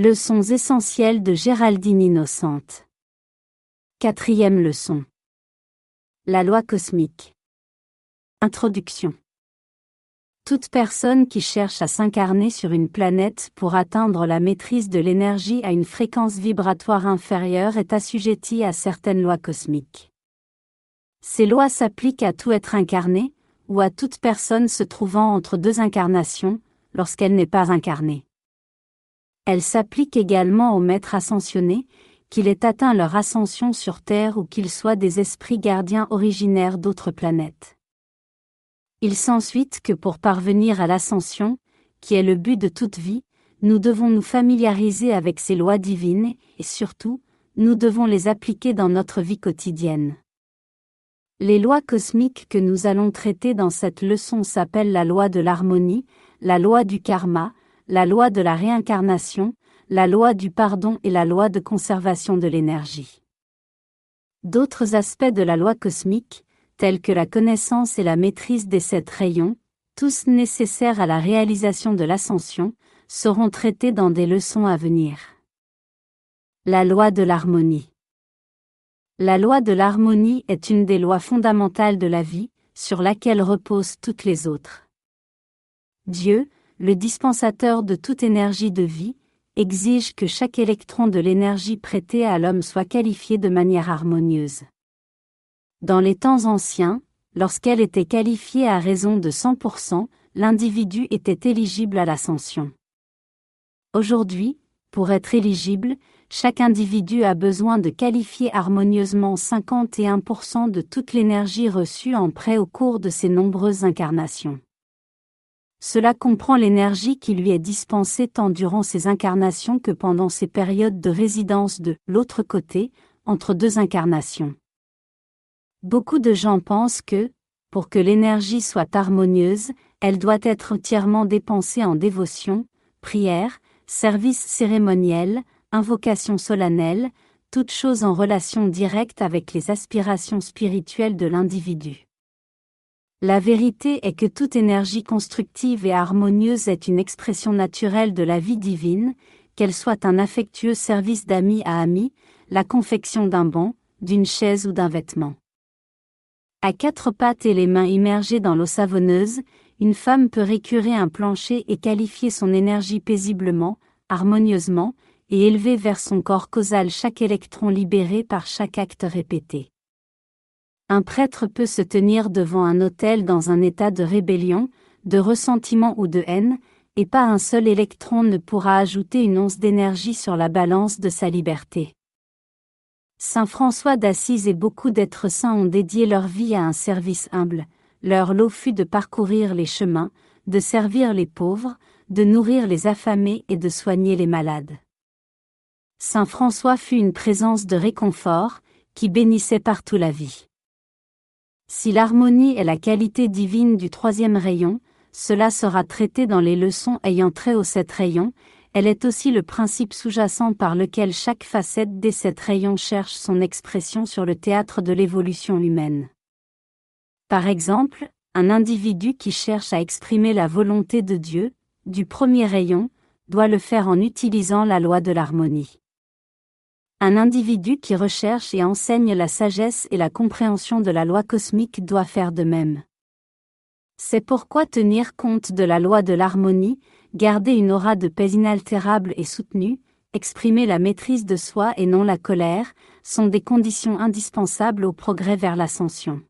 Leçons essentielles de Géraldine Innocente. Quatrième leçon. La loi cosmique. Introduction. Toute personne qui cherche à s'incarner sur une planète pour atteindre la maîtrise de l'énergie à une fréquence vibratoire inférieure est assujettie à certaines lois cosmiques. Ces lois s'appliquent à tout être incarné, ou à toute personne se trouvant entre deux incarnations, lorsqu'elle n'est pas incarnée. Elles s'appliquent également aux maîtres ascensionnés, qu'il ait atteint leur ascension sur Terre ou qu'ils soient des esprits gardiens originaires d'autres planètes. Il s'ensuit que pour parvenir à l'ascension, qui est le but de toute vie, nous devons nous familiariser avec ces lois divines, et surtout, nous devons les appliquer dans notre vie quotidienne. Les lois cosmiques que nous allons traiter dans cette leçon s'appellent la loi de l'harmonie, la loi du karma, la loi de la réincarnation, la loi du pardon et la loi de conservation de l'énergie. D'autres aspects de la loi cosmique, tels que la connaissance et la maîtrise des sept rayons, tous nécessaires à la réalisation de l'ascension, seront traités dans des leçons à venir. La loi de l'harmonie. La loi de l'harmonie est une des lois fondamentales de la vie, sur laquelle reposent toutes les autres. Dieu, le dispensateur de toute énergie de vie, exige que chaque électron de l'énergie prêtée à l'homme soit qualifié de manière harmonieuse. Dans les temps anciens, lorsqu'elle était qualifiée à raison de 100%, l'individu était éligible à l'ascension. Aujourd'hui, pour être éligible, chaque individu a besoin de qualifier harmonieusement 51% de toute l'énergie reçue en prêt au cours de ses nombreuses incarnations. Cela comprend l'énergie qui lui est dispensée tant durant ses incarnations que pendant ses périodes de résidence de l'autre côté, entre deux incarnations. Beaucoup de gens pensent que, pour que l'énergie soit harmonieuse, elle doit être entièrement dépensée en dévotion, prière, service cérémoniel, invocation solennelle, toutes choses en relation directe avec les aspirations spirituelles de l'individu. La vérité est que toute énergie constructive et harmonieuse est une expression naturelle de la vie divine, qu'elle soit un affectueux service d'ami à ami, la confection d'un banc, d'une chaise ou d'un vêtement. À quatre pattes et les mains immergées dans l'eau savonneuse, une femme peut récurer un plancher et qualifier son énergie paisiblement, harmonieusement, et élever vers son corps causal chaque électron libéré par chaque acte répété. Un prêtre peut se tenir devant un autel dans un état de rébellion, de ressentiment ou de haine, et pas un seul électron ne pourra ajouter une once d'énergie sur la balance de sa liberté. Saint François d'Assise et beaucoup d'êtres saints ont dédié leur vie à un service humble, leur lot fut de parcourir les chemins, de servir les pauvres, de nourrir les affamés et de soigner les malades. Saint François fut une présence de réconfort, qui bénissait partout la vie. Si l'harmonie est la qualité divine du troisième rayon, cela sera traité dans les leçons ayant trait aux sept rayons, elle est aussi le principe sous-jacent par lequel chaque facette des sept rayons cherche son expression sur le théâtre de l'évolution humaine. Par exemple, un individu qui cherche à exprimer la volonté de Dieu, du premier rayon, doit le faire en utilisant la loi de l'harmonie. Un individu qui recherche et enseigne la sagesse et la compréhension de la loi cosmique doit faire de même. C'est pourquoi tenir compte de la loi de l'harmonie, garder une aura de paix inaltérable et soutenue, exprimer la maîtrise de soi et non la colère, sont des conditions indispensables au progrès vers l'ascension.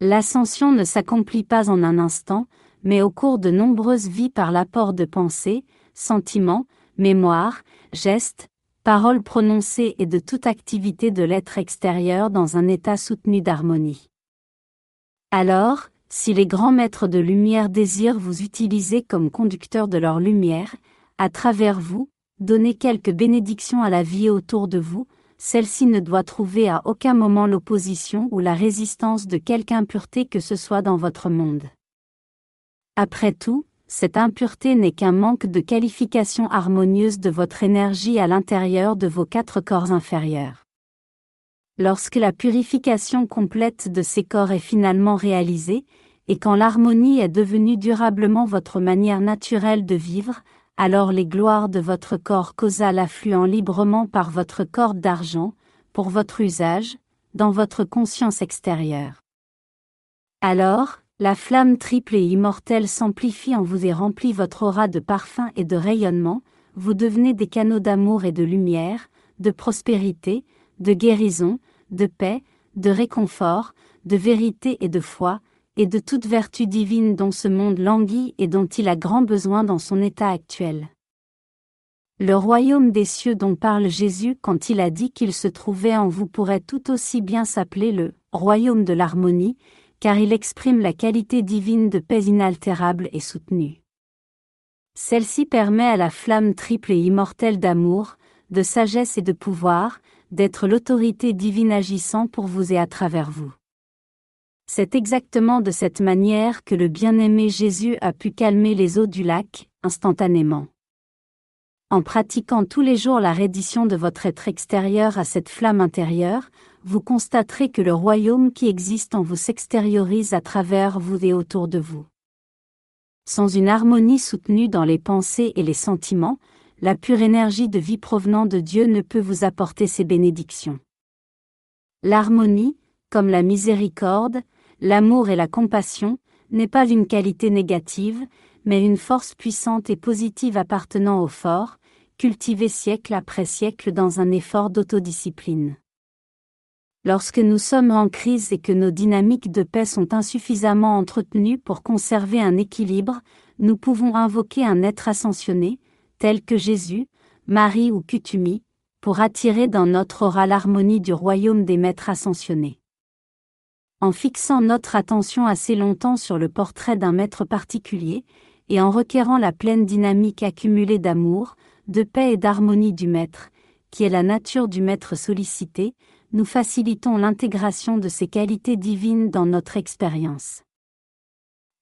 L'ascension ne s'accomplit pas en un instant, mais au cours de nombreuses vies par l'apport de pensées, sentiments, mémoires, gestes, paroles prononcées et de toute activité de l'être extérieur dans un état soutenu d'harmonie. Alors, si les grands maîtres de lumière désirent vous utiliser comme conducteur de leur lumière, à travers vous, donner quelques bénédictions à la vie autour de vous, celle-ci ne doit trouver à aucun moment l'opposition ou la résistance de quelque impureté que ce soit dans votre monde. Après tout, cette impureté n'est qu'un manque de qualification harmonieuse de votre énergie à l'intérieur de vos quatre corps inférieurs. Lorsque la purification complète de ces corps est finalement réalisée, et quand l'harmonie est devenue durablement votre manière naturelle de vivre, alors les gloires de votre corps causal affluent librement par votre corde d'argent, pour votre usage, dans votre conscience extérieure. Alors, la flamme triple et immortelle s'amplifie en vous et remplit votre aura de parfum et de rayonnement, vous devenez des canaux d'amour et de lumière, de prospérité, de guérison, de paix, de réconfort, de vérité et de foi, et de toute vertu divine dont ce monde languit et dont il a grand besoin dans son état actuel. Le royaume des cieux dont parle Jésus quand il a dit qu'il se trouvait en vous pourrait tout aussi bien s'appeler le royaume de l'harmonie, car il exprime la qualité divine de paix inaltérable et soutenue. Celle-ci permet à la flamme triple et immortelle d'amour, de sagesse et de pouvoir, d'être l'autorité divine agissant pour vous et à travers vous. C'est exactement de cette manière que le bien-aimé Jésus a pu calmer les eaux du lac, instantanément. En pratiquant tous les jours la reddition de votre être extérieur à cette flamme intérieure, vous constaterez que le royaume qui existe en vous s'extériorise à travers vous et autour de vous. Sans une harmonie soutenue dans les pensées et les sentiments, la pure énergie de vie provenant de Dieu ne peut vous apporter ses bénédictions. L'harmonie, comme la miséricorde, l'amour et la compassion, n'est pas une qualité négative, mais une force puissante et positive appartenant au fort, cultivée siècle après siècle dans un effort d'autodiscipline. Lorsque nous sommes en crise et que nos dynamiques de paix sont insuffisamment entretenues pour conserver un équilibre, nous pouvons invoquer un être ascensionné, tel que Jésus, Marie ou Kutumi, pour attirer dans notre aura l'harmonie du royaume des maîtres ascensionnés. En fixant notre attention assez longtemps sur le portrait d'un maître particulier, et en requérant la pleine dynamique accumulée d'amour, de paix et d'harmonie du maître, qui est la nature du maître sollicité, nous facilitons l'intégration de ces qualités divines dans notre expérience.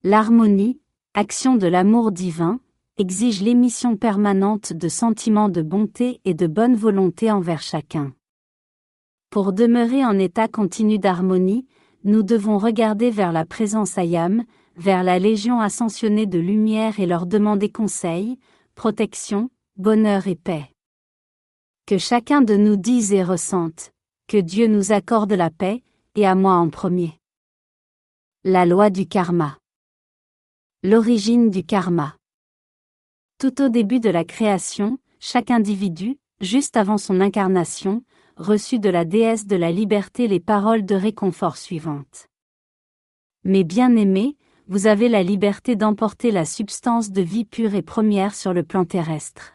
L'harmonie, action de l'amour divin, exige l'émission permanente de sentiments de bonté et de bonne volonté envers chacun. Pour demeurer en état continu d'harmonie, nous devons regarder vers la présence Ayam, vers la Légion ascensionnée de lumière et leur demander conseil, protection, bonheur et paix. Que chacun de nous dise et ressente, que Dieu nous accorde la paix, et à moi en premier. La loi du karma. L'origine du karma. Tout au début de la création, chaque individu, juste avant son incarnation, reçut de la déesse de la liberté les paroles de réconfort suivantes. Mes bien-aimés, vous avez la liberté d'emporter la substance de vie pure et première sur le plan terrestre.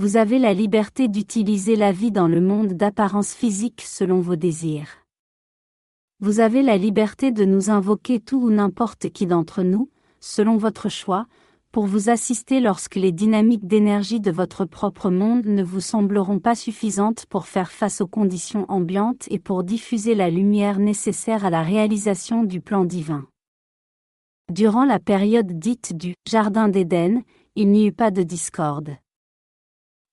Vous avez la liberté d'utiliser la vie dans le monde d'apparence physique selon vos désirs. Vous avez la liberté de nous invoquer tout ou n'importe qui d'entre nous, selon votre choix, pour vous assister lorsque les dynamiques d'énergie de votre propre monde ne vous sembleront pas suffisantes pour faire face aux conditions ambiantes et pour diffuser la lumière nécessaire à la réalisation du plan divin. Durant la période dite du Jardin d'Éden, il n'y eut pas de discorde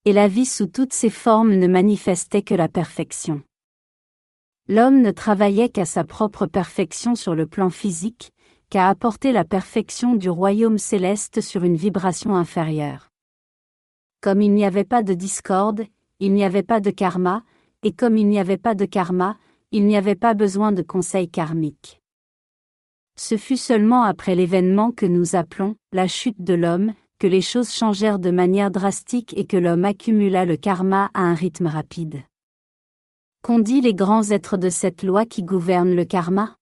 et la vie sous toutes ses formes ne manifestait que la perfection. L'homme ne travaillait qu'à sa propre perfection sur le plan physique, qu'à apporter la perfection du royaume céleste sur une vibration inférieure. Comme il n'y avait pas de discorde, il n'y avait pas de karma, et comme il n'y avait pas de karma, il n'y avait pas besoin de conseil karmique. Ce fut seulement après l'événement que nous appelons la chute de l'homme, que les choses changèrent de manière drastique et que l'homme accumula le karma à un rythme rapide. Qu'ont dit les grands êtres de cette loi qui gouverne le karma?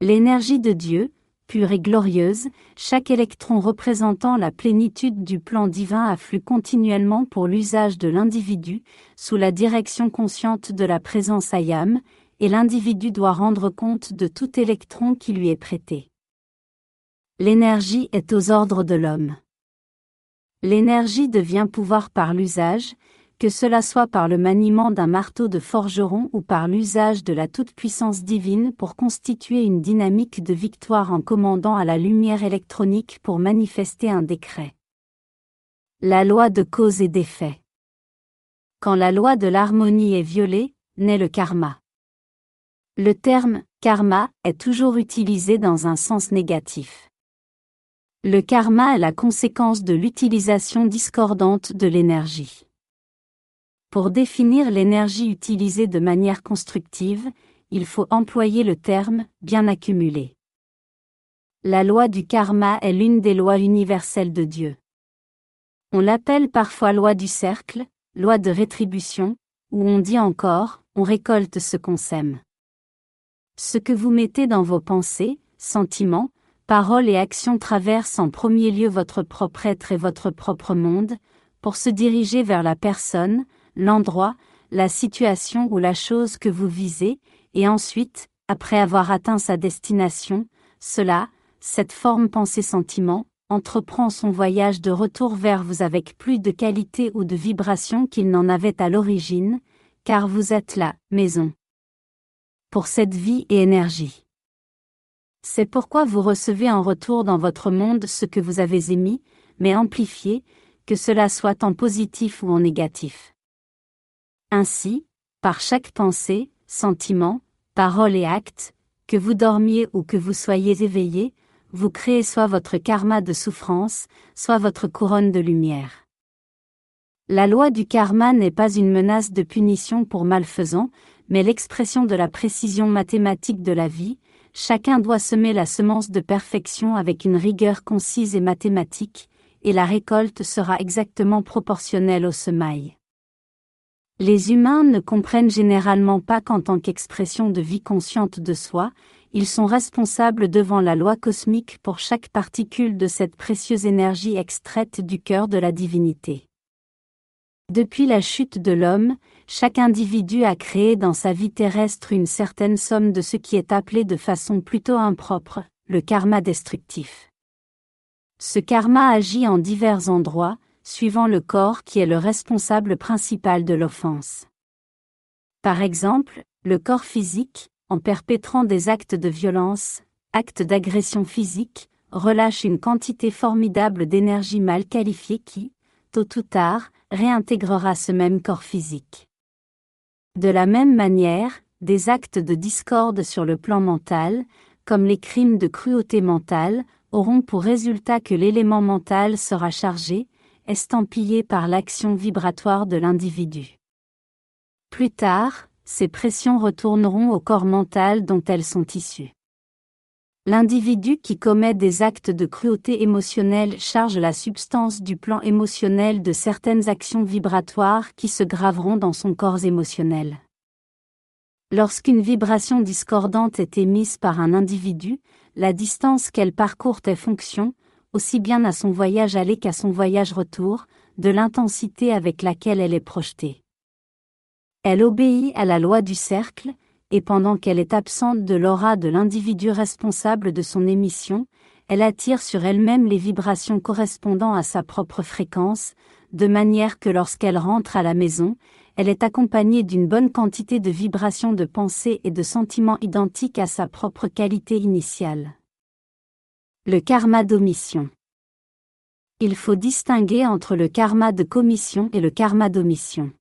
L'énergie de Dieu, pure et glorieuse, chaque électron représentant la plénitude du plan divin afflue continuellement pour l'usage de l'individu, sous la direction consciente de la présence ayam, et l'individu doit rendre compte de tout électron qui lui est prêté. L'énergie est aux ordres de l'homme. L'énergie devient pouvoir par l'usage, que cela soit par le maniement d'un marteau de forgeron ou par l'usage de la toute-puissance divine pour constituer une dynamique de victoire en commandant à la lumière électronique pour manifester un décret. La loi de cause et d'effet. Quand la loi de l'harmonie est violée, naît le karma. Le terme karma est toujours utilisé dans un sens négatif. Le karma est la conséquence de l'utilisation discordante de l'énergie. Pour définir l'énergie utilisée de manière constructive, il faut employer le terme bien accumulé. La loi du karma est l'une des lois universelles de Dieu. On l'appelle parfois loi du cercle, loi de rétribution, ou on dit encore, on récolte ce qu'on sème. Ce que vous mettez dans vos pensées, sentiments, paroles et actions traversent en premier lieu votre propre être et votre propre monde, pour se diriger vers la personne, l'endroit, la situation ou la chose que vous visez, et ensuite, après avoir atteint sa destination, cela, cette forme pensée-sentiment, entreprend son voyage de retour vers vous avec plus de qualité ou de vibration qu'il n'en avait à l'origine, car vous êtes la maison. Pour cette vie et énergie. C'est pourquoi vous recevez en retour dans votre monde ce que vous avez émis, mais amplifié, que cela soit en positif ou en négatif. Ainsi, par chaque pensée, sentiment, parole et acte, que vous dormiez ou que vous soyez éveillé, vous créez soit votre karma de souffrance, soit votre couronne de lumière. La loi du karma n'est pas une menace de punition pour malfaisants, mais l'expression de la précision mathématique de la vie, chacun doit semer la semence de perfection avec une rigueur concise et mathématique, et la récolte sera exactement proportionnelle au semail. Les humains ne comprennent généralement pas qu'en tant qu'expression de vie consciente de soi, ils sont responsables devant la loi cosmique pour chaque particule de cette précieuse énergie extraite du cœur de la divinité. Depuis la chute de l'homme, chaque individu a créé dans sa vie terrestre une certaine somme de ce qui est appelé de façon plutôt impropre, le karma destructif. Ce karma agit en divers endroits, suivant le corps qui est le responsable principal de l'offense. Par exemple, le corps physique, en perpétrant des actes de violence, actes d'agression physique, relâche une quantité formidable d'énergie mal qualifiée qui, tôt ou tard, réintégrera ce même corps physique. De la même manière, des actes de discorde sur le plan mental, comme les crimes de cruauté mentale, auront pour résultat que l'élément mental sera chargé, estampillé par l'action vibratoire de l'individu. Plus tard, ces pressions retourneront au corps mental dont elles sont issues. L'individu qui commet des actes de cruauté émotionnelle charge la substance du plan émotionnel de certaines actions vibratoires qui se graveront dans son corps émotionnel. Lorsqu'une vibration discordante est émise par un individu, la distance qu'elle parcourt est fonction, aussi bien à son voyage aller qu'à son voyage retour, de l'intensité avec laquelle elle est projetée. Elle obéit à la loi du cercle, et pendant qu'elle est absente de l'aura de l'individu responsable de son émission, elle attire sur elle-même les vibrations correspondant à sa propre fréquence, de manière que lorsqu'elle rentre à la maison, elle est accompagnée d'une bonne quantité de vibrations de pensée et de sentiments identiques à sa propre qualité initiale. Le karma d'omission. Il faut distinguer entre le karma de commission et le karma d'omission.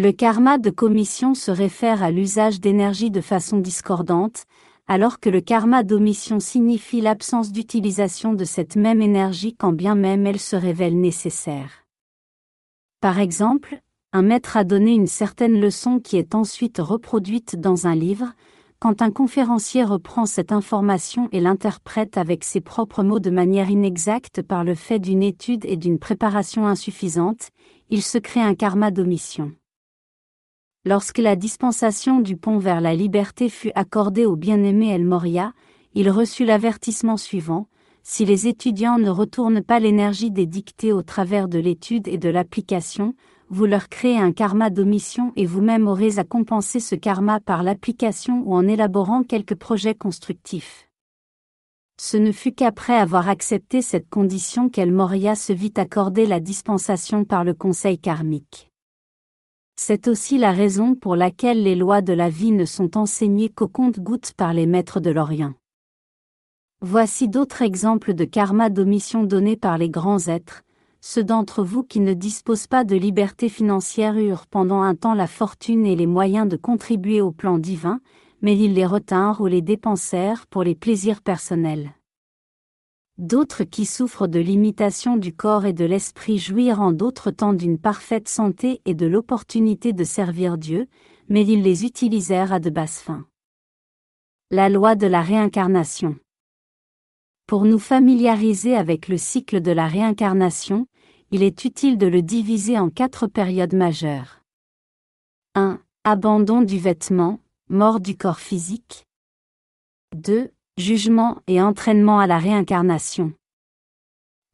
Le karma de commission se réfère à l'usage d'énergie de façon discordante, alors que le karma d'omission signifie l'absence d'utilisation de cette même énergie quand bien même elle se révèle nécessaire. Par exemple, un maître a donné une certaine leçon qui est ensuite reproduite dans un livre, quand un conférencier reprend cette information et l'interprète avec ses propres mots de manière inexacte par le fait d'une étude et d'une préparation insuffisante, il se crée un karma d'omission. Lorsque la dispensation du pont vers la liberté fut accordée au bien-aimé El Moria, il reçut l'avertissement suivant, si les étudiants ne retournent pas l'énergie des dictées au travers de l'étude et de l'application, vous leur créez un karma d'omission et vous-même aurez à compenser ce karma par l'application ou en élaborant quelques projets constructifs. Ce ne fut qu'après avoir accepté cette condition qu'El Moria se vit accorder la dispensation par le conseil karmique. C'est aussi la raison pour laquelle les lois de la vie ne sont enseignées qu'au compte-gouttes par les maîtres de l'Orient. Voici d'autres exemples de karma d'omission donnés par les grands êtres. Ceux d'entre vous qui ne disposent pas de liberté financière eurent pendant un temps la fortune et les moyens de contribuer au plan divin, mais ils les retinrent ou les dépensèrent pour les plaisirs personnels. D'autres qui souffrent de l'imitation du corps et de l'esprit jouir en d'autres temps d'une parfaite santé et de l'opportunité de servir Dieu, mais ils les utilisèrent à de basses fins. La loi de la réincarnation. Pour nous familiariser avec le cycle de la réincarnation, il est utile de le diviser en quatre périodes majeures. 1. Abandon du vêtement, mort du corps physique. 2. Jugement et entraînement à la réincarnation.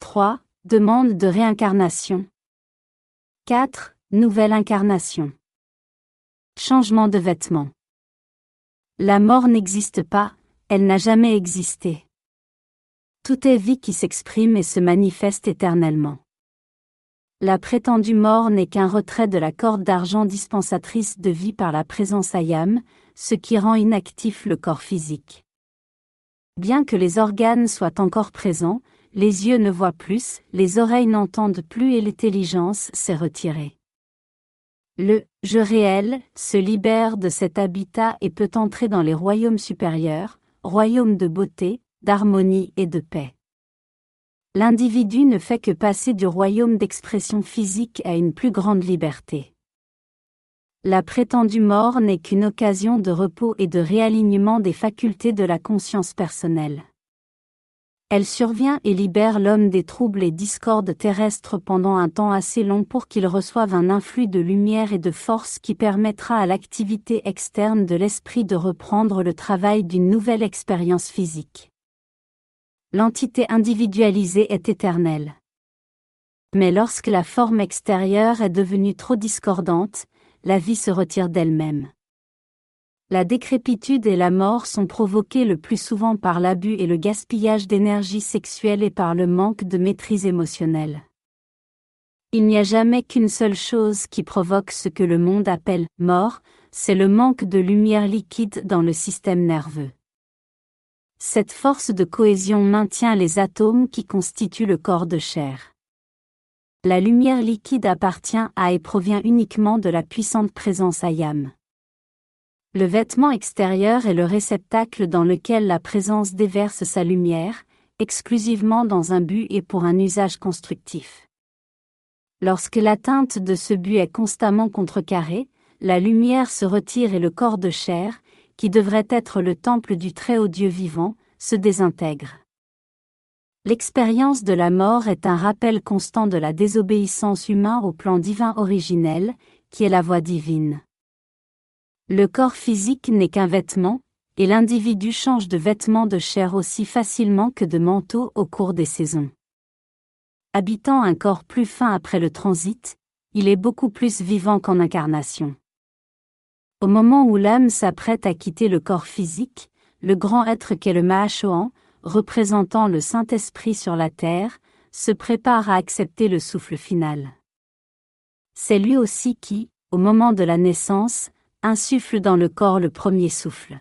3. Demande de réincarnation. 4. Nouvelle incarnation. Changement de vêtements. La mort n'existe pas, elle n'a jamais existé. Tout est vie qui s'exprime et se manifeste éternellement. La prétendue mort n'est qu'un retrait de la corde d'argent dispensatrice de vie par la présence ayam, ce qui rend inactif le corps physique. Bien que les organes soient encore présents, les yeux ne voient plus, les oreilles n'entendent plus et l'intelligence s'est retirée. Le je réel se libère de cet habitat et peut entrer dans les royaumes supérieurs, royaumes de beauté, d'harmonie et de paix. L'individu ne fait que passer du royaume d'expression physique à une plus grande liberté. La prétendue mort n'est qu'une occasion de repos et de réalignement des facultés de la conscience personnelle. Elle survient et libère l'homme des troubles et discordes terrestres pendant un temps assez long pour qu'il reçoive un influx de lumière et de force qui permettra à l'activité externe de l'esprit de reprendre le travail d'une nouvelle expérience physique l'entité individualisée est éternelle. Mais lorsque la forme extérieure est devenue trop discordante, la vie se retire d'elle-même. La décrépitude et la mort sont provoquées le plus souvent par l'abus et le gaspillage d'énergie sexuelle et par le manque de maîtrise émotionnelle. Il n'y a jamais qu'une seule chose qui provoque ce que le monde appelle mort, c'est le manque de lumière liquide dans le système nerveux. Cette force de cohésion maintient les atomes qui constituent le corps de chair. La lumière liquide appartient à et provient uniquement de la puissante présence ayam. Le vêtement extérieur est le réceptacle dans lequel la présence déverse sa lumière, exclusivement dans un but et pour un usage constructif. Lorsque l'atteinte de ce but est constamment contrecarrée, la lumière se retire et le corps de chair, qui devrait être le temple du Très-Haut Dieu vivant, se désintègre. L'expérience de la mort est un rappel constant de la désobéissance humaine au plan divin originel, qui est la voie divine. Le corps physique n'est qu'un vêtement, et l'individu change de vêtement de chair aussi facilement que de manteau au cours des saisons. Habitant un corps plus fin après le transit, il est beaucoup plus vivant qu'en incarnation. Au moment où l'âme s'apprête à quitter le corps physique, le grand être qu'est le Mahachohan, représentant le Saint-Esprit sur la terre, se prépare à accepter le souffle final. C'est lui aussi qui, au moment de la naissance, insuffle dans le corps le premier souffle.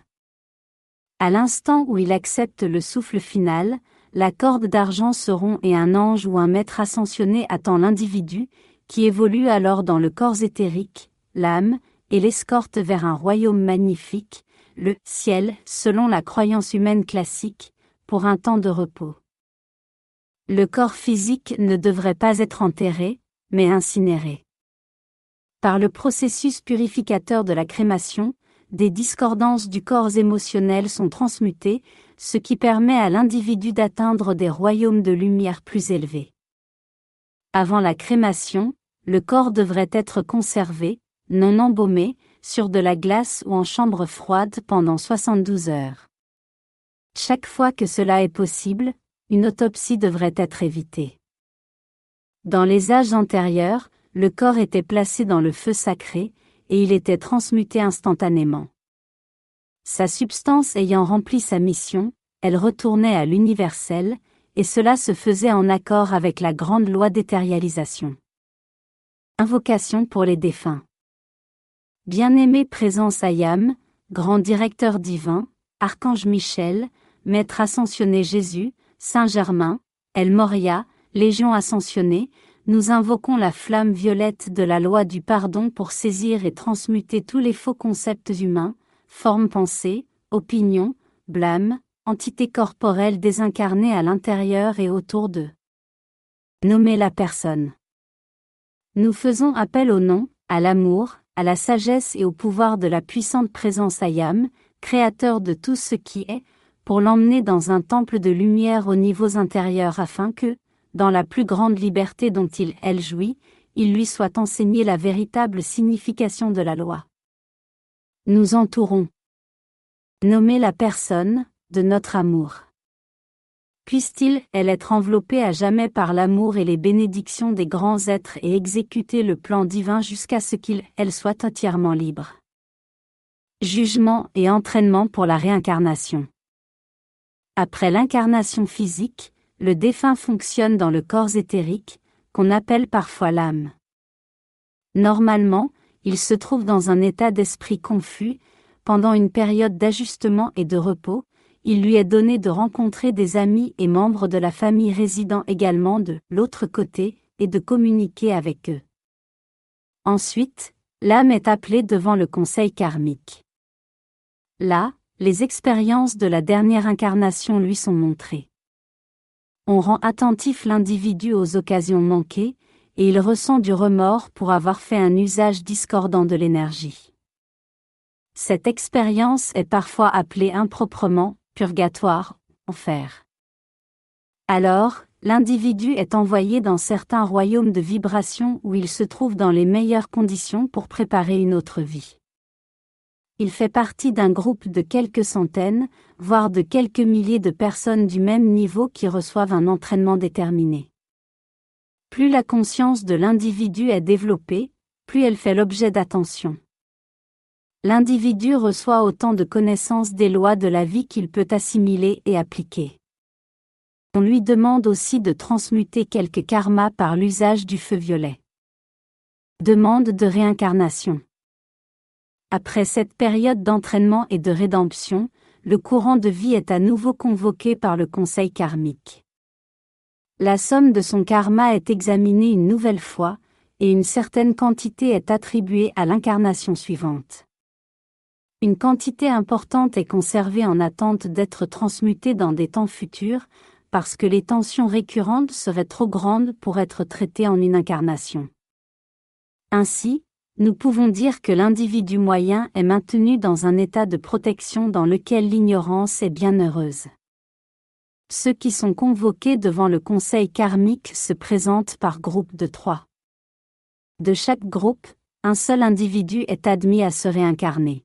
À l'instant où il accepte le souffle final, la corde d'argent se rompt et un ange ou un maître ascensionné attend l'individu, qui évolue alors dans le corps éthérique, l'âme, et l'escorte vers un royaume magnifique, le ciel, selon la croyance humaine classique, pour un temps de repos. Le corps physique ne devrait pas être enterré, mais incinéré. Par le processus purificateur de la crémation, des discordances du corps émotionnel sont transmutées, ce qui permet à l'individu d'atteindre des royaumes de lumière plus élevés. Avant la crémation, le corps devrait être conservé, non embaumé, sur de la glace ou en chambre froide pendant 72 heures. Chaque fois que cela est possible, une autopsie devrait être évitée. Dans les âges antérieurs, le corps était placé dans le feu sacré, et il était transmuté instantanément. Sa substance ayant rempli sa mission, elle retournait à l'universel, et cela se faisait en accord avec la grande loi d'étérialisation. Invocation pour les défunts. Bien-aimé présence Ayam, grand directeur divin, Archange Michel, Maître ascensionné Jésus, Saint Germain, El Moria, Légion ascensionnée, nous invoquons la flamme violette de la loi du pardon pour saisir et transmuter tous les faux concepts humains, formes pensées, opinions, blâme, entité corporelle désincarnée à l'intérieur et autour d'eux. Nommer la personne. Nous faisons appel au nom, à l'amour, à la sagesse et au pouvoir de la puissante présence Ayam, créateur de tout ce qui est, pour l'emmener dans un temple de lumière aux niveaux intérieurs afin que, dans la plus grande liberté dont il, elle jouit, il lui soit enseigné la véritable signification de la loi. Nous entourons. Nommer la personne, de notre amour. Puisse-t-il, elle, être enveloppée à jamais par l'amour et les bénédictions des grands êtres et exécuter le plan divin jusqu'à ce qu'il, elle, soit entièrement libre. Jugement et entraînement pour la réincarnation. Après l'incarnation physique, le défunt fonctionne dans le corps éthérique, qu'on appelle parfois l'âme. Normalement, il se trouve dans un état d'esprit confus, pendant une période d'ajustement et de repos, il lui est donné de rencontrer des amis et membres de la famille résidant également de l'autre côté, et de communiquer avec eux. Ensuite, l'âme est appelée devant le conseil karmique. Là, les expériences de la dernière incarnation lui sont montrées. On rend attentif l'individu aux occasions manquées, et il ressent du remords pour avoir fait un usage discordant de l'énergie. Cette expérience est parfois appelée improprement purgatoire, enfer. Alors, l'individu est envoyé dans certains royaumes de vibration où il se trouve dans les meilleures conditions pour préparer une autre vie. Il fait partie d'un groupe de quelques centaines, voire de quelques milliers de personnes du même niveau qui reçoivent un entraînement déterminé. Plus la conscience de l'individu est développée, plus elle fait l'objet d'attention l'individu reçoit autant de connaissances des lois de la vie qu'il peut assimiler et appliquer. On lui demande aussi de transmuter quelques karmas par l'usage du feu violet. Demande de réincarnation. Après cette période d'entraînement et de rédemption, le courant de vie est à nouveau convoqué par le conseil karmique. La somme de son karma est examinée une nouvelle fois, et une certaine quantité est attribuée à l'incarnation suivante une quantité importante est conservée en attente d'être transmutée dans des temps futurs, parce que les tensions récurrentes seraient trop grandes pour être traitées en une incarnation. Ainsi, nous pouvons dire que l'individu moyen est maintenu dans un état de protection dans lequel l'ignorance est bien heureuse. Ceux qui sont convoqués devant le conseil karmique se présentent par groupe de trois. De chaque groupe, un seul individu est admis à se réincarner.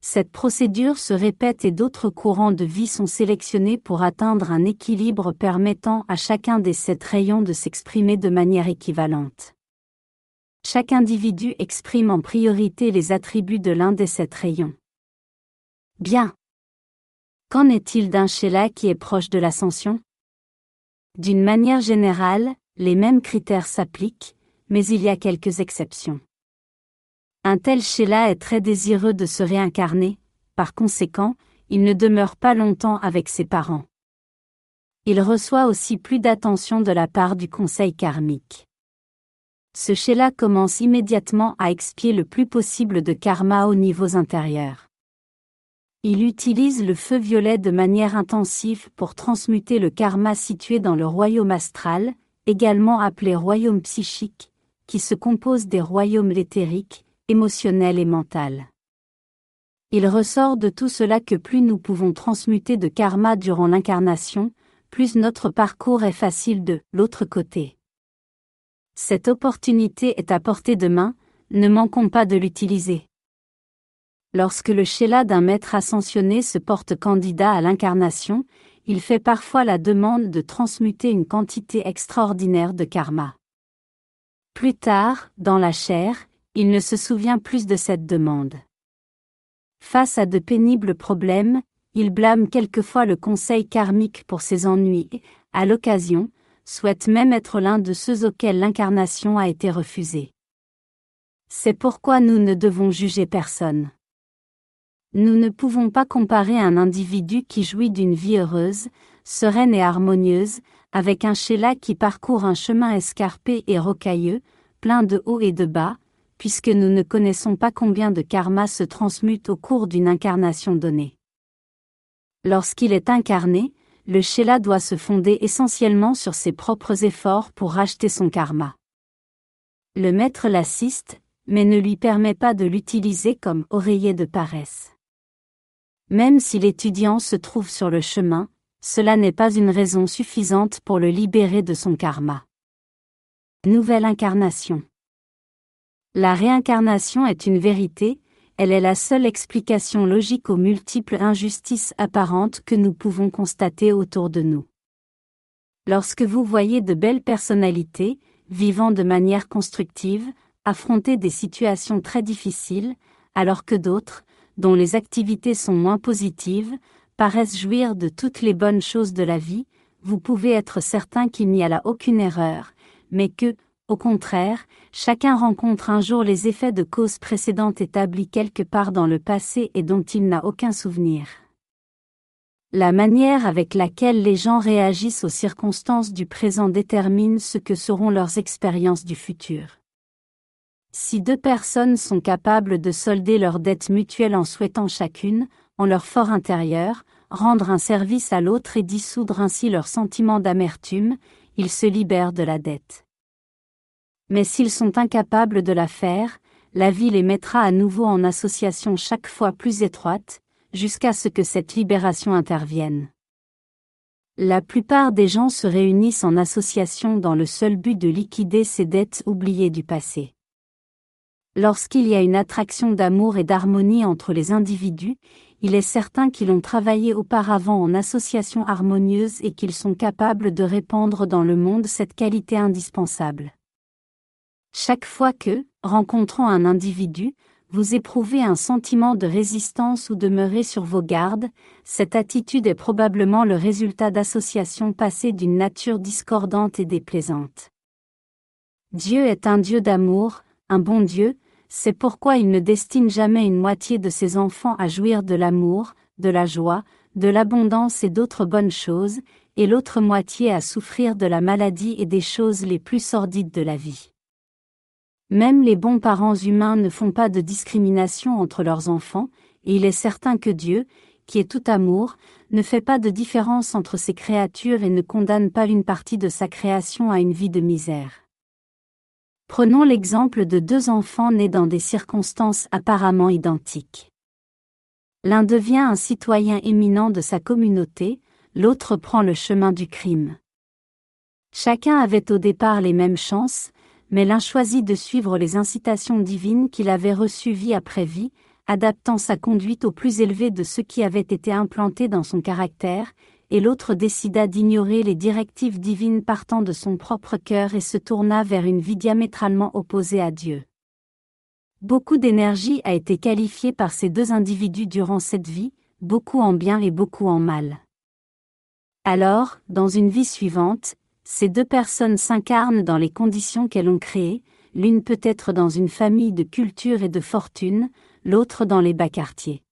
Cette procédure se répète et d'autres courants de vie sont sélectionnés pour atteindre un équilibre permettant à chacun des sept rayons de s'exprimer de manière équivalente. Chaque individu exprime en priorité les attributs de l'un des sept rayons. Bien. Qu'en est-il d'un Sheila qui est proche de l'ascension? D'une manière générale, les mêmes critères s'appliquent, mais il y a quelques exceptions. Un tel Sheila est très désireux de se réincarner, par conséquent, il ne demeure pas longtemps avec ses parents. Il reçoit aussi plus d'attention de la part du conseil karmique. Ce Sheila commence immédiatement à expier le plus possible de karma aux niveaux intérieurs. Il utilise le feu violet de manière intensive pour transmuter le karma situé dans le royaume astral, également appelé royaume psychique, qui se compose des royaumes éthériques, émotionnel et mental. Il ressort de tout cela que plus nous pouvons transmuter de karma durant l'incarnation, plus notre parcours est facile de l'autre côté. Cette opportunité est à portée de main, ne manquons pas de l'utiliser. Lorsque le Sheila d'un maître ascensionné se porte candidat à l'incarnation, il fait parfois la demande de transmuter une quantité extraordinaire de karma. Plus tard, dans la chair, il ne se souvient plus de cette demande. Face à de pénibles problèmes, il blâme quelquefois le conseil karmique pour ses ennuis et, à l'occasion, souhaite même être l'un de ceux auxquels l'incarnation a été refusée. C'est pourquoi nous ne devons juger personne. Nous ne pouvons pas comparer un individu qui jouit d'une vie heureuse, sereine et harmonieuse, avec un Sheila qui parcourt un chemin escarpé et rocailleux, plein de hauts et de bas, puisque nous ne connaissons pas combien de karma se transmute au cours d'une incarnation donnée. Lorsqu'il est incarné, le Sheila doit se fonder essentiellement sur ses propres efforts pour racheter son karma. Le maître l'assiste, mais ne lui permet pas de l'utiliser comme oreiller de paresse. Même si l'étudiant se trouve sur le chemin, cela n'est pas une raison suffisante pour le libérer de son karma. Nouvelle incarnation. La réincarnation est une vérité, elle est la seule explication logique aux multiples injustices apparentes que nous pouvons constater autour de nous. Lorsque vous voyez de belles personnalités, vivant de manière constructive, affronter des situations très difficiles, alors que d'autres, dont les activités sont moins positives, paraissent jouir de toutes les bonnes choses de la vie, vous pouvez être certain qu'il n'y a là aucune erreur, mais que, au contraire, chacun rencontre un jour les effets de causes précédentes établies quelque part dans le passé et dont il n'a aucun souvenir. La manière avec laquelle les gens réagissent aux circonstances du présent détermine ce que seront leurs expériences du futur. Si deux personnes sont capables de solder leurs dettes mutuelles en souhaitant chacune, en leur fort intérieur, rendre un service à l'autre et dissoudre ainsi leur sentiment d'amertume, ils se libèrent de la dette. Mais s'ils sont incapables de la faire, la vie les mettra à nouveau en association chaque fois plus étroite, jusqu'à ce que cette libération intervienne. La plupart des gens se réunissent en association dans le seul but de liquider ces dettes oubliées du passé. Lorsqu'il y a une attraction d'amour et d'harmonie entre les individus, il est certain qu'ils ont travaillé auparavant en association harmonieuse et qu'ils sont capables de répandre dans le monde cette qualité indispensable. Chaque fois que, rencontrant un individu, vous éprouvez un sentiment de résistance ou demeurez sur vos gardes, cette attitude est probablement le résultat d'associations passées d'une nature discordante et déplaisante. Dieu est un Dieu d'amour, un bon Dieu, c'est pourquoi il ne destine jamais une moitié de ses enfants à jouir de l'amour, de la joie, de l'abondance et d'autres bonnes choses, et l'autre moitié à souffrir de la maladie et des choses les plus sordides de la vie. Même les bons parents humains ne font pas de discrimination entre leurs enfants, et il est certain que Dieu, qui est tout amour, ne fait pas de différence entre ses créatures et ne condamne pas une partie de sa création à une vie de misère. Prenons l'exemple de deux enfants nés dans des circonstances apparemment identiques. L'un devient un citoyen éminent de sa communauté, l'autre prend le chemin du crime. Chacun avait au départ les mêmes chances, mais l'un choisit de suivre les incitations divines qu'il avait reçues vie après vie, adaptant sa conduite au plus élevé de ce qui avait été implanté dans son caractère, et l'autre décida d'ignorer les directives divines partant de son propre cœur et se tourna vers une vie diamétralement opposée à Dieu. Beaucoup d'énergie a été qualifiée par ces deux individus durant cette vie, beaucoup en bien et beaucoup en mal. Alors, dans une vie suivante, ces deux personnes s'incarnent dans les conditions qu'elles ont créées, l'une peut être dans une famille de culture et de fortune, l'autre dans les bas quartiers.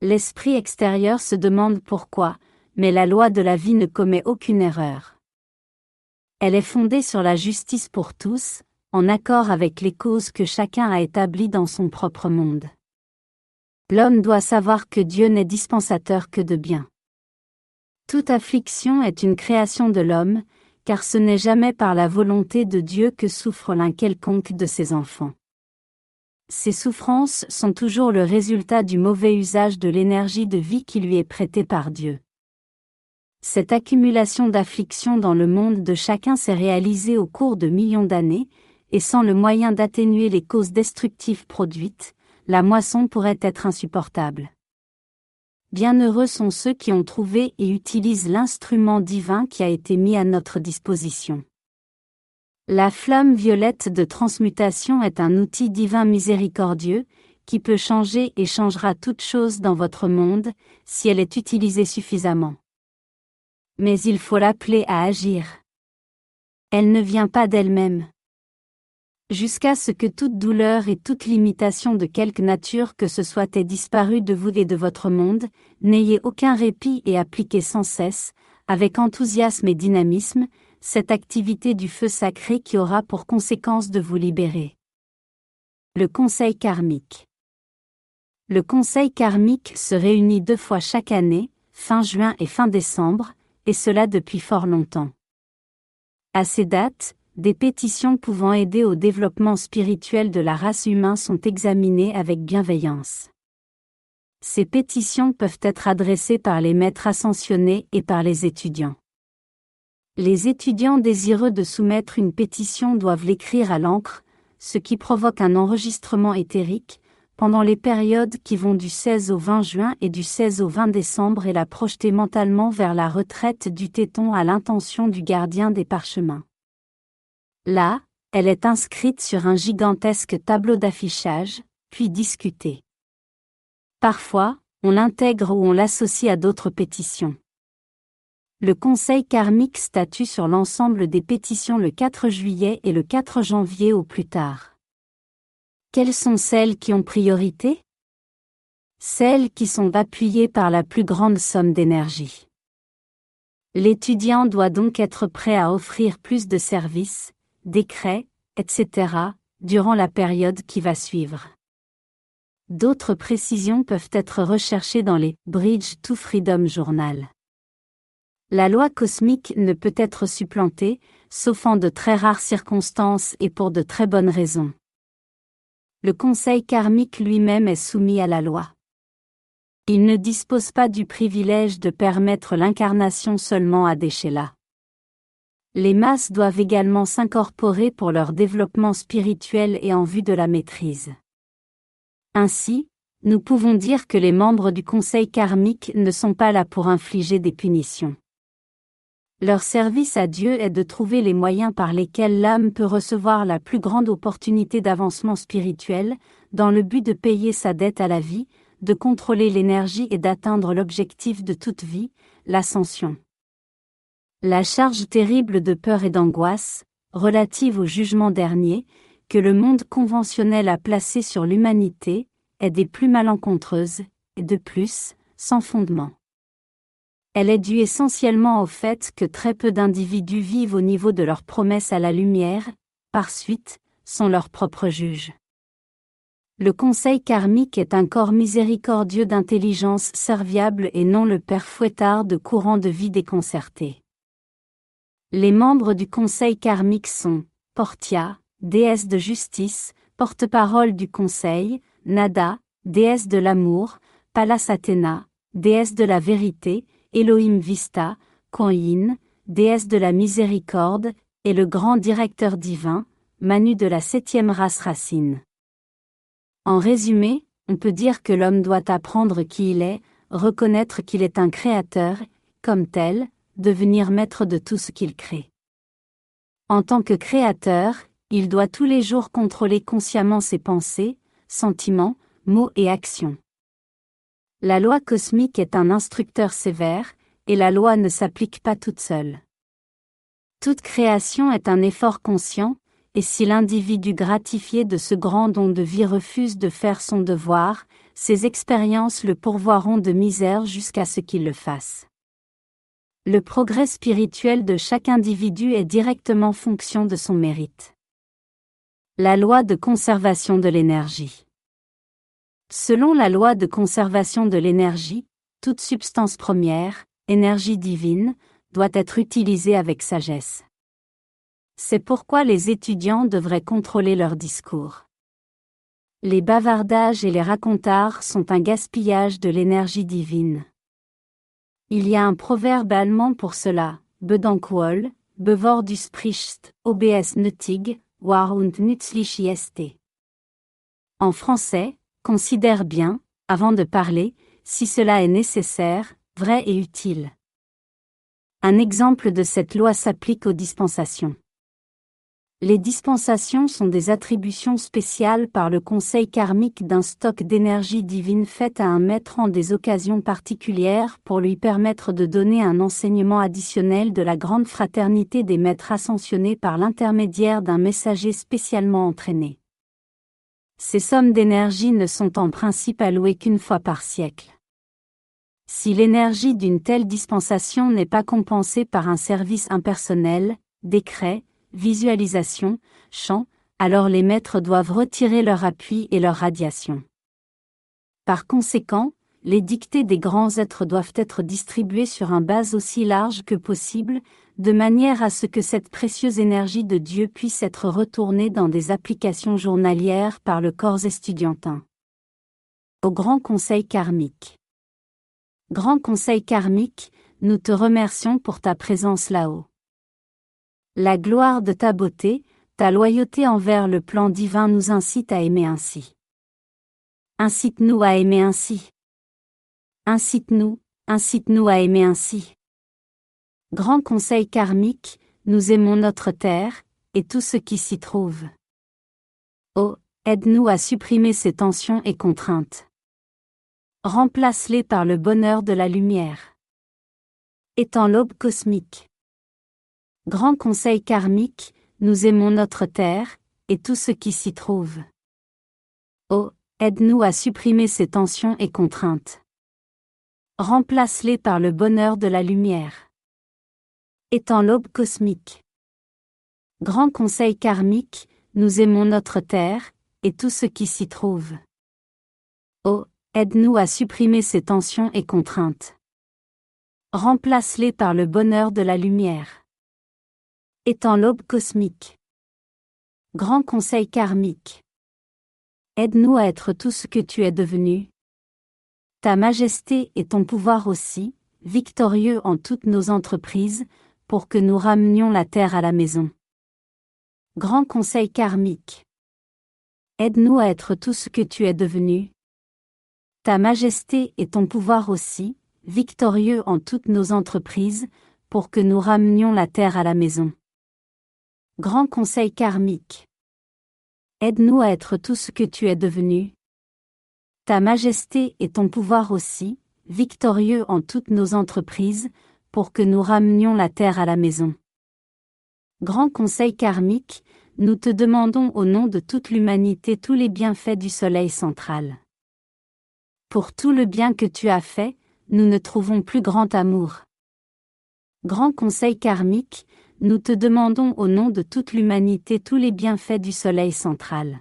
L'esprit extérieur se demande pourquoi, mais la loi de la vie ne commet aucune erreur. Elle est fondée sur la justice pour tous, en accord avec les causes que chacun a établies dans son propre monde. L'homme doit savoir que Dieu n'est dispensateur que de bien. Toute affliction est une création de l'homme, car ce n'est jamais par la volonté de Dieu que souffre l'un quelconque de ses enfants. Ces souffrances sont toujours le résultat du mauvais usage de l'énergie de vie qui lui est prêtée par Dieu. Cette accumulation d'afflictions dans le monde de chacun s'est réalisée au cours de millions d'années, et sans le moyen d'atténuer les causes destructives produites, la moisson pourrait être insupportable. Bienheureux sont ceux qui ont trouvé et utilisent l'instrument divin qui a été mis à notre disposition. La flamme violette de transmutation est un outil divin miséricordieux, qui peut changer et changera toute chose dans votre monde, si elle est utilisée suffisamment. Mais il faut l'appeler à agir. Elle ne vient pas d'elle-même jusqu'à ce que toute douleur et toute limitation de quelque nature que ce soit ait disparu de vous et de votre monde, n'ayez aucun répit et appliquez sans cesse, avec enthousiasme et dynamisme, cette activité du feu sacré qui aura pour conséquence de vous libérer. Le Conseil karmique Le Conseil karmique se réunit deux fois chaque année, fin juin et fin décembre, et cela depuis fort longtemps. À ces dates, des pétitions pouvant aider au développement spirituel de la race humaine sont examinées avec bienveillance. Ces pétitions peuvent être adressées par les maîtres ascensionnés et par les étudiants. Les étudiants désireux de soumettre une pétition doivent l'écrire à l'encre, ce qui provoque un enregistrement éthérique, pendant les périodes qui vont du 16 au 20 juin et du 16 au 20 décembre et la projeter mentalement vers la retraite du téton à l'intention du gardien des parchemins. Là, elle est inscrite sur un gigantesque tableau d'affichage, puis discutée. Parfois, on l'intègre ou on l'associe à d'autres pétitions. Le Conseil karmique statue sur l'ensemble des pétitions le 4 juillet et le 4 janvier au plus tard. Quelles sont celles qui ont priorité? Celles qui sont appuyées par la plus grande somme d'énergie. L'étudiant doit donc être prêt à offrir plus de services, décrets, etc., durant la période qui va suivre. D'autres précisions peuvent être recherchées dans les Bridge to Freedom Journal. La loi cosmique ne peut être supplantée, sauf en de très rares circonstances et pour de très bonnes raisons. Le conseil karmique lui-même est soumis à la loi. Il ne dispose pas du privilège de permettre l'incarnation seulement à des. Les masses doivent également s'incorporer pour leur développement spirituel et en vue de la maîtrise. Ainsi, nous pouvons dire que les membres du Conseil karmique ne sont pas là pour infliger des punitions. Leur service à Dieu est de trouver les moyens par lesquels l'âme peut recevoir la plus grande opportunité d'avancement spirituel, dans le but de payer sa dette à la vie, de contrôler l'énergie et d'atteindre l'objectif de toute vie, l'ascension. La charge terrible de peur et d'angoisse, relative au jugement dernier, que le monde conventionnel a placé sur l'humanité, est des plus malencontreuses, et de plus, sans fondement. Elle est due essentiellement au fait que très peu d'individus vivent au niveau de leur promesse à la lumière, par suite, sont leurs propres juges. Le conseil karmique est un corps miséricordieux d'intelligence serviable et non le père fouettard de courant de vie déconcerté. Les membres du conseil karmique sont Portia, déesse de justice, porte-parole du conseil, Nada, déesse de l'amour, Pallas Athéna, déesse de la vérité, Elohim Vista, Koyin, déesse de la miséricorde, et le grand directeur divin, Manu de la septième race racine. En résumé, on peut dire que l'homme doit apprendre qui il est, reconnaître qu'il est un créateur, comme tel, devenir maître de tout ce qu'il crée. En tant que créateur, il doit tous les jours contrôler consciemment ses pensées, sentiments, mots et actions. La loi cosmique est un instructeur sévère, et la loi ne s'applique pas toute seule. Toute création est un effort conscient, et si l'individu gratifié de ce grand don de vie refuse de faire son devoir, ses expériences le pourvoiront de misère jusqu'à ce qu'il le fasse. Le progrès spirituel de chaque individu est directement fonction de son mérite. La loi de conservation de l'énergie. Selon la loi de conservation de l'énergie, toute substance première, énergie divine, doit être utilisée avec sagesse. C'est pourquoi les étudiants devraient contrôler leur discours. Les bavardages et les racontards sont un gaspillage de l'énergie divine. Il y a un proverbe allemand pour cela, Bedankwol, Bevor du sprichst, OBS nötig, war und nützlich ist. En français, considère bien, avant de parler, si cela est nécessaire, vrai et utile. Un exemple de cette loi s'applique aux dispensations. Les dispensations sont des attributions spéciales par le conseil karmique d'un stock d'énergie divine faite à un maître en des occasions particulières pour lui permettre de donner un enseignement additionnel de la grande fraternité des maîtres ascensionnés par l'intermédiaire d'un messager spécialement entraîné. Ces sommes d'énergie ne sont en principe allouées qu'une fois par siècle. Si l'énergie d'une telle dispensation n'est pas compensée par un service impersonnel, décret, visualisation, chant, alors les maîtres doivent retirer leur appui et leur radiation. Par conséquent, les dictées des grands êtres doivent être distribuées sur un base aussi large que possible, de manière à ce que cette précieuse énergie de Dieu puisse être retournée dans des applications journalières par le corps estudiantin. Au Grand Conseil karmique. Grand Conseil karmique, nous te remercions pour ta présence là-haut. La gloire de ta beauté, ta loyauté envers le plan divin nous incite à aimer ainsi. Incite-nous à aimer ainsi. Incite-nous, incite-nous à aimer ainsi. Grand Conseil karmique, nous aimons notre terre, et tout ce qui s'y trouve. Oh, aide-nous à supprimer ces tensions et contraintes. Remplace-les par le bonheur de la lumière. Étant l'aube cosmique. Grand Conseil karmique, nous aimons notre terre, et tout ce qui s'y trouve. Oh, aide-nous à supprimer ces tensions et contraintes. Remplace-les par le bonheur de la lumière. Étant l'aube cosmique. Grand conseil karmique, nous aimons notre terre, et tout ce qui s'y trouve. Oh, aide-nous à supprimer ces tensions et contraintes. Remplace-les par le bonheur de la lumière. Étant l'aube cosmique. Grand conseil karmique. Aide-nous à être tout ce que tu es devenu, ta majesté et ton pouvoir aussi, victorieux en toutes nos entreprises, pour que nous ramenions la terre à la maison. Grand Conseil karmique. Aide-nous à être tout ce que tu es devenu. Ta majesté et ton pouvoir aussi, victorieux en toutes nos entreprises, pour que nous ramenions la terre à la maison. Grand Conseil karmique. Aide-nous à être tout ce que tu es devenu, ta majesté et ton pouvoir aussi, victorieux en toutes nos entreprises, pour que nous ramenions la terre à la maison. Grand Conseil karmique, nous te demandons au nom de toute l'humanité tous les bienfaits du Soleil central. Pour tout le bien que tu as fait, nous ne trouvons plus grand amour. Grand Conseil karmique, nous te demandons au nom de toute l'humanité tous les bienfaits du Soleil central.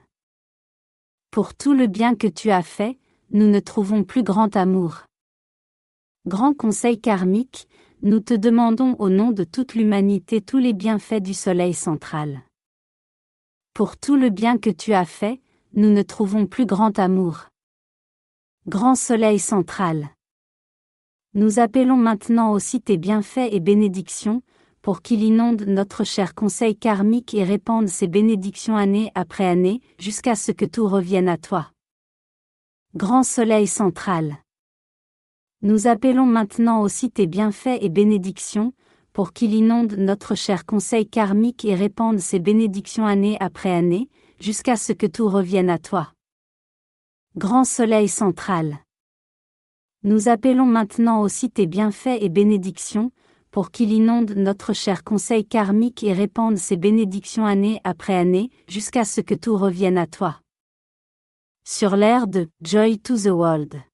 Pour tout le bien que tu as fait, nous ne trouvons plus grand amour. Grand Conseil karmique, nous te demandons au nom de toute l'humanité tous les bienfaits du Soleil central. Pour tout le bien que tu as fait, nous ne trouvons plus grand amour. Grand Soleil central. Nous appelons maintenant aussi tes bienfaits et bénédictions, pour qu'il inonde notre cher conseil karmique et répande ses bénédictions année après année, jusqu'à ce que tout revienne à toi. Grand Soleil central. Nous appelons maintenant aussi tes bienfaits et bénédictions, pour qu'il inonde notre cher conseil karmique et répande ses bénédictions année après année, jusqu'à ce que tout revienne à toi. Grand Soleil central. Nous appelons maintenant aussi tes bienfaits et bénédictions, pour qu'il inonde notre cher conseil karmique et répande ses bénédictions année après année, jusqu'à ce que tout revienne à toi. Sur l'air de Joy to the World.